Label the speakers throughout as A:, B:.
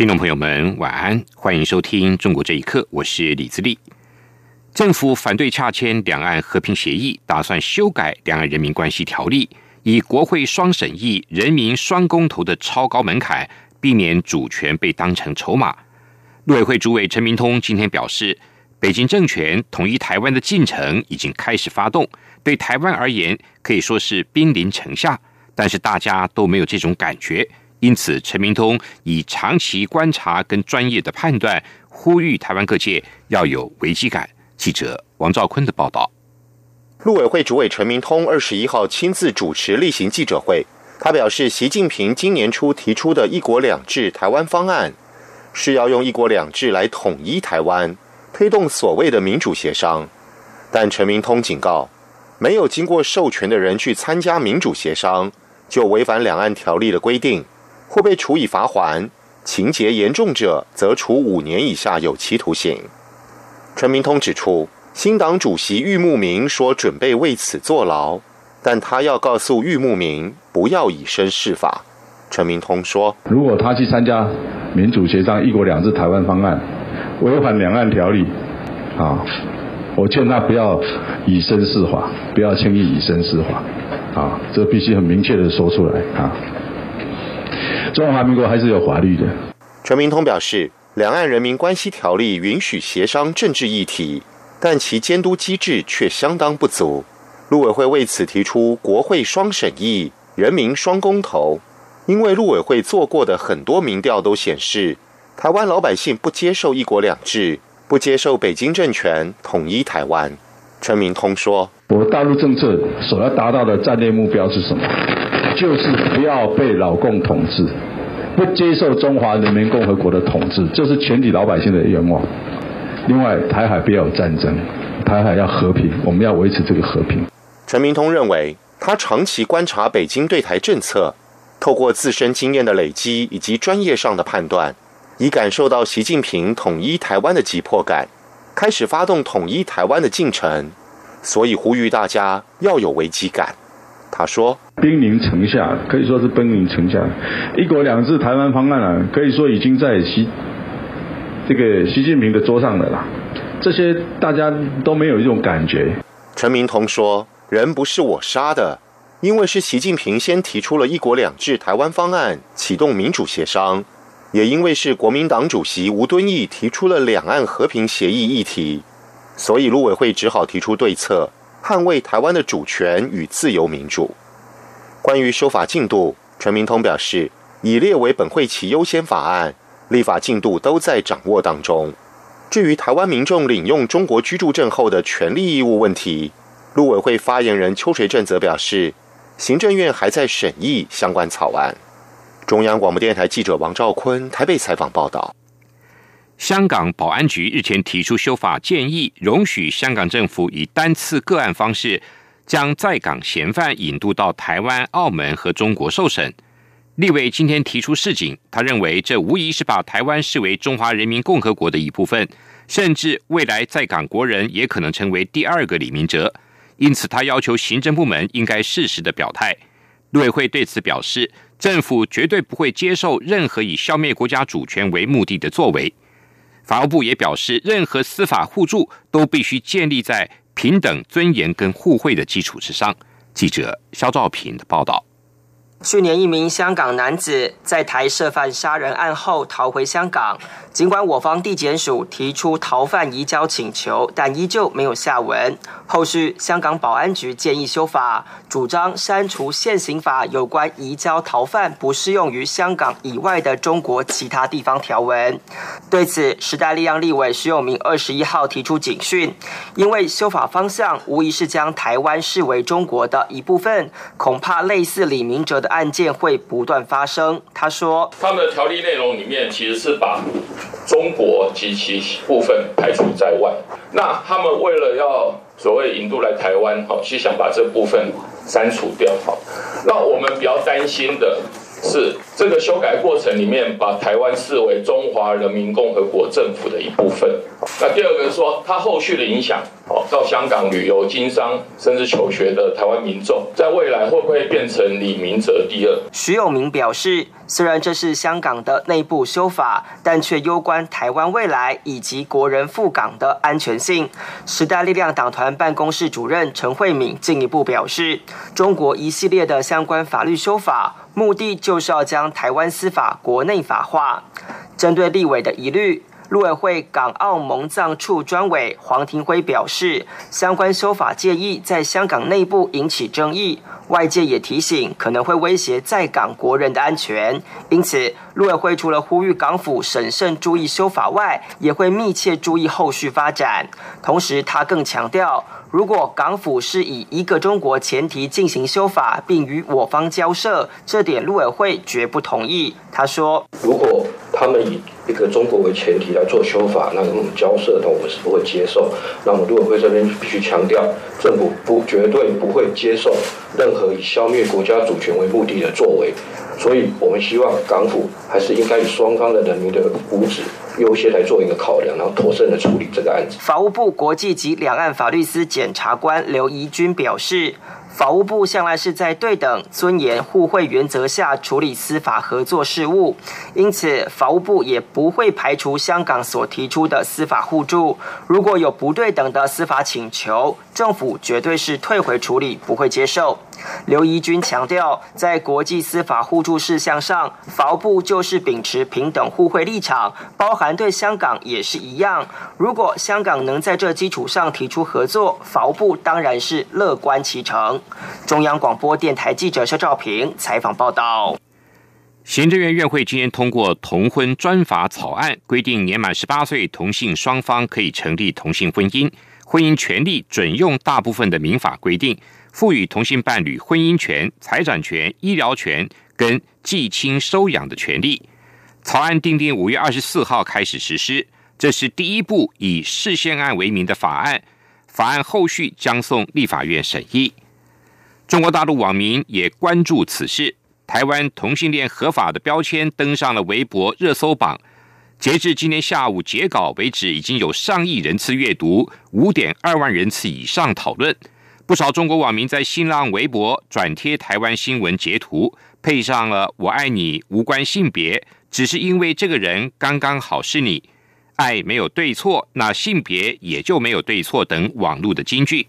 A: 听众朋友们，晚安，欢迎收听《中国这一刻》，我是李自立。政府反对洽签两岸和平协议，打算修改《两岸人民关系条例》，以国会双审议、人民双公投的超高门槛，避免主权被当成筹码。陆委会主委陈明通今天表示，北京政权统一台湾的进程已经开始发动，对台湾而言可以说是兵临城下，但是大家都没有这种感觉。因此，陈明通以长期观察跟专业的判断，呼吁台湾各界要有危机感。记者王兆坤的报道。
B: 陆委会主委陈明通二十一号亲自主持例行记者会，他表示，习近平今年初提出的一国两制台湾方案，是要用一国两制来统一台湾，推动所谓的民主协商。但陈明通警告，没有经过授权的人去参加民主协商，就违反两岸条例的规定。或被处以罚款，情节严重者则处五年以下有期徒刑。陈明通指出，新党主席郁慕明说准备为此坐牢，但他要告诉郁慕明不要以身试法。陈明通说：“
C: 如果他去参加民主协商、一国两制台湾方案，违反两岸条例，啊，我劝他不要以身试法，不要轻易以身试法，啊，这必须很明确的说出来啊。”中华民国还是有法律的。
B: 陈明通表示，《两岸人民关系条例》允许协商政治议题，但其监督机制却相当不足。陆委会为此提出国会双审议、人民双公投，因为陆委会做过的很多民调都显示，台湾老百姓不接受一国两制，不接受北京政权统一台湾。陈明通说：“
C: 我大陆政策所要达到的战略目标是什么？”就是不要被老共统治，不接受中华人民共和国的统治，这是全体老百姓的愿望。另外，台海不要有战争，台海要和平，我们要维持这个和平。
B: 陈明通认为，他长期观察北京对台政策，透过自身经验的累积以及专业上的判断，已感受到习近平统一台湾的急迫感，开始发动统一台湾的进程，所以呼吁大家要有危机感。他说：“
C: 兵临城下，可以说是兵临城下。一国两制台湾方案啊，可以说已经在习这个习近平的桌上了啦。这些大家都没有一种感觉。”
B: 陈明通说：“人不是我杀的，因为是习近平先提出了一国两制台湾方案，启动民主协商；也因为是国民党主席吴敦义提出了两岸和平协议议题，所以陆委会只好提出对策。”捍卫台湾的主权与自由民主。关于修法进度，陈明通表示，已列为本会期优先法案，立法进度都在掌握当中。至于台湾民众领用中国居住证后的权利义务问题，陆委会发言人邱垂正则表示，行政院还在审议相关草案。中央广播电台记者王兆坤台北采访报道。
A: 香港保安局日前提出修法建议，容许香港政府以单次个案方式将在港嫌犯引渡到台湾、澳门和中国受审。立委今天提出示警，他认为这无疑是把台湾视为中华人民共和国的一部分，甚至未来在港国人也可能成为第二个李明哲。因此，他要求行政部门应该适时的表态。陆委会对此表示，政府绝对不会接受任何以消灭国家主权为目的的作为。法务部也表示，任何司法互助都必须建立在平等、尊严跟互惠的基础之上。记者肖兆平的报道。
D: 去年，一名香港男子在台涉犯杀人案后逃回香港。尽管我方地检署提出逃犯移交请求，但依旧没有下文。后续，香港保安局建议修法，主张删除现行法有关移交逃犯不适用于香港以外的中国其他地方条文。对此，时代力量立委徐永明二十一号提出警讯，因为修法方向无疑是将台湾视为中国的一部分，恐怕类似李明哲的案件会不断发生。他说：“
E: 他们的条例内容里面其实是把。”中国及其部分排除在外。那他们为了要所谓引渡来台湾，好，是想把这部分删除掉，好。那我们比较担心的。是这个修改过程里面，把台湾视为中华人民共和国政府的一部分。那第二个是说，它后续的影响，哦，到香港旅游、经商甚至求学的台湾民众，在未来会不会变成李明哲第二？
D: 徐有明表示。虽然这是香港的内部修法，但却攸关台湾未来以及国人赴港的安全性。时代力量党团办公室主任陈慧敏进一步表示，中国一系列的相关法律修法，目的就是要将台湾司法国内法化。针对立委的疑虑。陆委会港澳蒙藏处专委黄庭辉表示，相关修法建议在香港内部引起争议，外界也提醒可能会威胁在港国人的安全，因此陆委会除了呼吁港府审慎注意修法外，也会密切注意后续发展。同时，他更强调，如果港府是以一个中国前提进行修法，并与我方交涉，这点陆委会绝不同意。他说：“
F: 如果他们以一个中国为前提来做修法，那我们交涉的我们是不会接受。那么陆委会这边必须强调，政府不绝对不会接受任何以消灭国家主权为目的的作为。所以我们希望港府还是应该以双方的人民的福祉优先来做一个考量，然后妥善的处理这个案子。
D: 法务部国际及两岸法律司检察官刘怡君表示。法务部向来是在对等、尊严、互惠原则下处理司法合作事务，因此法务部也不会排除香港所提出的司法互助。如果有不对等的司法请求，政府绝对是退回处理，不会接受。刘怡君强调，在国际司法互助事项上，法务部就是秉持平等互惠立场，包含对香港也是一样。如果香港能在这基础上提出合作，法务部当然是乐观其成。中央广播电台记者肖兆平采访报道。
A: 行政院院会今天通过同婚专法草案，规定年满十八岁同性双方可以成立同性婚姻，婚姻权利准用大部分的民法规定。赋予同性伴侣婚姻权、财产权、医疗权跟继亲收养的权利。草案订定五月二十四号开始实施，这是第一部以事宪案为名的法案。法案后续将送立法院审议。中国大陆网民也关注此事。台湾同性恋合法的标签登上了微博热搜榜。截至今天下午截稿为止，已经有上亿人次阅读，五点二万人次以上讨论。不少中国网民在新浪微博转贴台湾新闻截图，配上了“我爱你，无关性别，只是因为这个人刚刚好是你，爱没有对错，那性别也就没有对错”等网络的金句。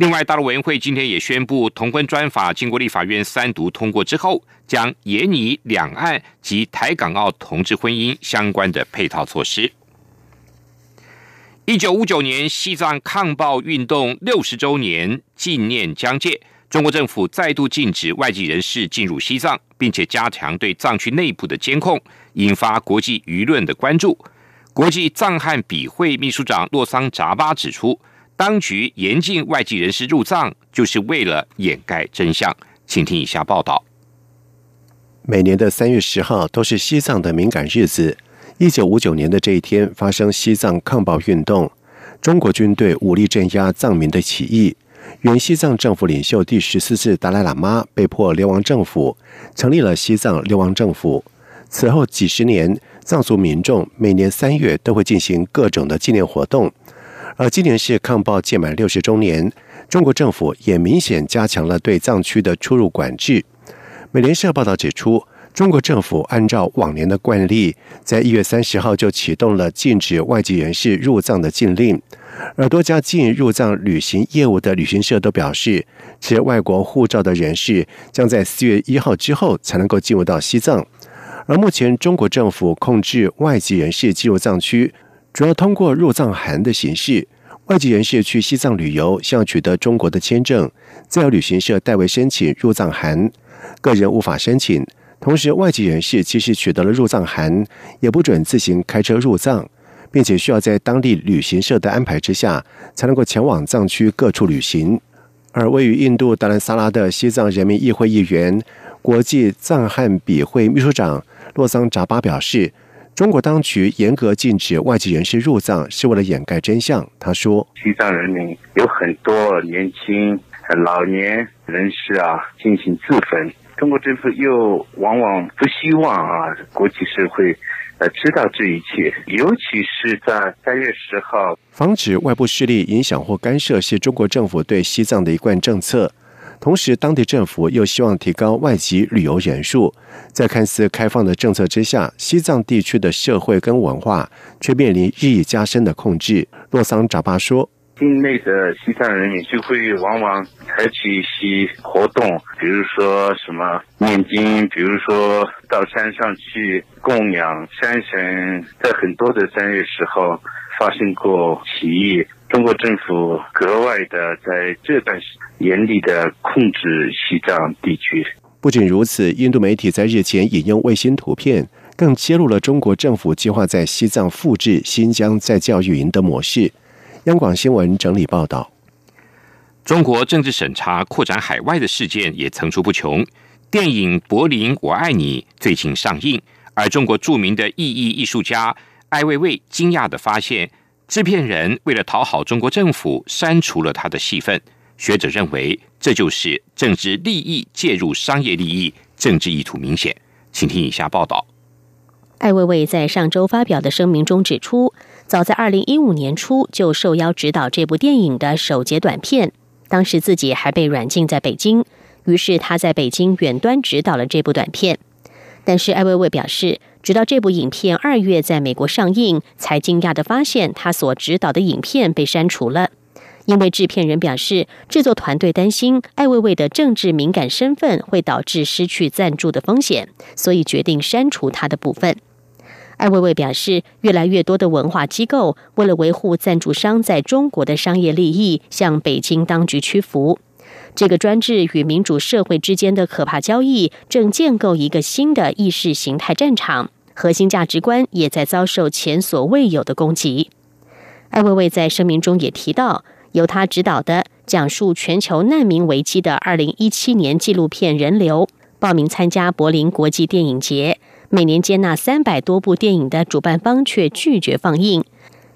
A: 另外，大陆委员会今天也宣布，同婚专法经过立法院三读通过之后，将严拟两岸及台港澳同志婚姻相关的配套措施。一九五九年西藏抗暴运动六十周年纪念将届，中国政府再度禁止外籍人士进入西藏，并且加强对藏区内部的监控，引发国际舆论的关注。国际藏汉笔会秘书长洛桑扎巴指出，当局严禁外籍人士入藏，就是为了掩盖真相。请听以下报道：
G: 每年的三月十号都是西藏的敏感日子。一九五九年的这一天，发生西藏抗暴运动，中国军队武力镇压藏民的起义。原西藏政府领袖第十四世达赖喇嘛被迫流亡政府，成立了西藏流亡政府。此后几十年，藏族民众每年三月都会进行各种的纪念活动。而今年是抗暴届满六十周年，中国政府也明显加强了对藏区的出入管制。美联社报道指出。中国政府按照往年的惯例，在一月三十号就启动了禁止外籍人士入藏的禁令，而多家经营入藏旅行业务的旅行社都表示，持外国护照的人士将在四月一号之后才能够进入到西藏。而目前中国政府控制外籍人士进入藏区，主要通过入藏函的形式。外籍人士去西藏旅游，需要取得中国的签证，再由旅行社代为申请入藏函，个人无法申请。同时，外籍人士即使取得了入藏函，也不准自行开车入藏，并且需要在当地旅行社的安排之下，才能够前往藏区各处旅行。而位于印度达兰萨拉的西藏人民议会议员、国际藏汉笔会秘书长洛桑扎巴表示，中国当局严格禁止外籍人士入藏，是为了掩盖真相。他说：“
H: 西藏人民有很多年轻、老年人士啊，进行自焚。中国政府又往往不希望啊，国际社会。”呃，知道这一切，尤其是在三月十号，
G: 防止外部势力影响或干涉是中国政府对西藏的一贯政策。同时，当地政府又希望提高外籍旅游人数。在看似开放的政策之下，西藏地区的社会跟文化却面临日益加深的控制。洛桑扎巴说。
H: 境内的西藏人民就会往往采取一些活动，比如说什么念经，比如说到山上去供养山神。在很多的三月十号发生过起义，中国政府格外的在这段时严厉的控制西藏地区。
G: 不仅如此，印度媒体在日前引用卫星图片，更揭露了中国政府计划在西藏复制新疆在教育营的模式。央广新闻整理报道：
A: 中国政治审查扩展海外的事件也层出不穷。电影《柏林我爱你》最近上映，而中国著名的意义艺术家艾未未惊讶的发现，制片人为了讨好中国政府，删除了他的戏份。学者认为，这就是政治利益介入商业利益，政治意图明显。请听以下报道。
I: 艾薇薇在上周发表的声明中指出。早在二零一五年初就受邀指导这部电影的首节短片，当时自己还被软禁在北京，于是他在北京远端指导了这部短片。但是艾薇薇表示，直到这部影片二月在美国上映，才惊讶地发现他所指导的影片被删除了，因为制片人表示，制作团队担心艾薇薇的政治敏感身份会导致失去赞助的风险，所以决定删除他的部分。艾薇薇表示，越来越多的文化机构为了维护赞助商在中国的商业利益，向北京当局屈服。这个专制与民主社会之间的可怕交易，正建构一个新的意识形态战场，核心价值观也在遭受前所未有的攻击。艾薇薇在声明中也提到，由他执导的讲述全球难民危机的二零一七年纪录片《人流》，报名参加柏林国际电影节。每年接纳三百多部电影的主办方却拒绝放映，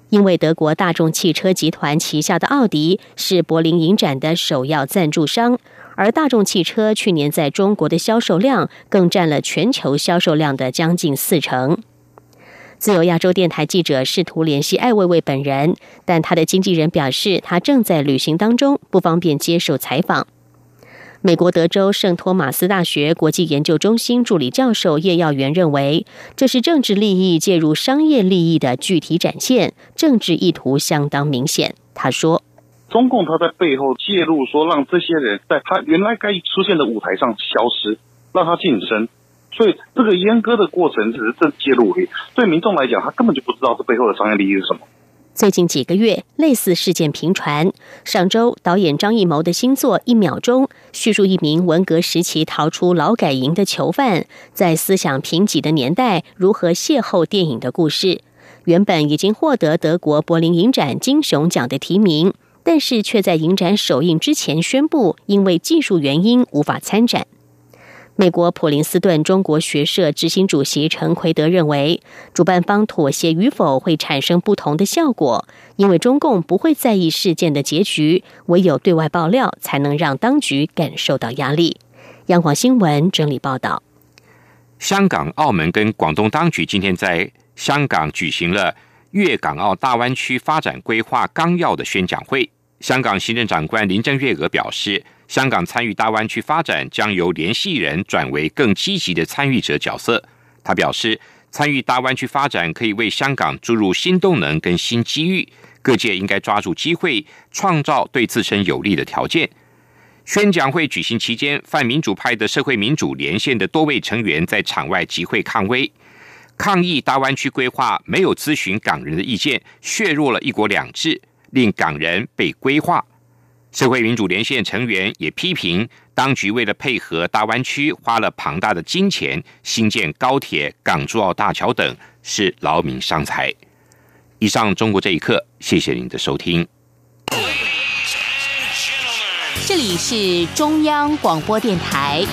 I: 因为德国大众汽车集团旗下的奥迪是柏林影展的首要赞助商，而大众汽车去年在中国的销售量更占了全球销售量的将近四成。自由亚洲电台记者试图联系艾薇薇本人，但他的经纪人表示他正在旅行当中，不方便接受采访。美国德州圣托马斯大学国际研究中心助理教授叶耀元认为，这是政治利益介入商业利益的具体展现，政治意图相当明显。他说：“
J: 中共他在背后介入，说让这些人在他原来该出现的舞台上消失，让他晋升，所以这个阉割的过程只是这介入而已。对民众来讲，他根本就不知道这背后的商业利益是什么。”
I: 最近几个月，类似事件频传。上周，导演张艺谋的新作《一秒钟》叙述一名文革时期逃出劳改营的囚犯，在思想贫瘠的年代如何邂逅电影的故事。原本已经获得德国柏林影展金熊奖的提名，但是却在影展首映之前宣布，因为技术原因无法参展。美国普林斯顿中国学社执行主席陈奎德认为，主办方妥协与否会产生不同的效果，因为中共不会在意事件的结局，唯有对外爆料才能让当局感受到压力。央广新闻整理报道：
A: 香港、澳门跟广东当局今天在香港举行了粤港澳大湾区发展规划纲要的宣讲会。香港行政长官林郑月娥表示。香港参与大湾区发展，将由联系人转为更积极的参与者角色。他表示，参与大湾区发展可以为香港注入新动能跟新机遇，各界应该抓住机会，创造对自身有利的条件。宣讲会举行期间，泛民主派的社会民主连线的多位成员在场外集会抗威，抗议大湾区规划没有咨询港人的意见，削弱了一国两制，令港人被规划。社会民主连线成员也批评当局为了配合大湾区，花了庞大的金钱新建高铁、港珠澳大桥等，是劳民伤财。以上中国这一刻，谢谢您的收听。
I: 这里是中央广播电台。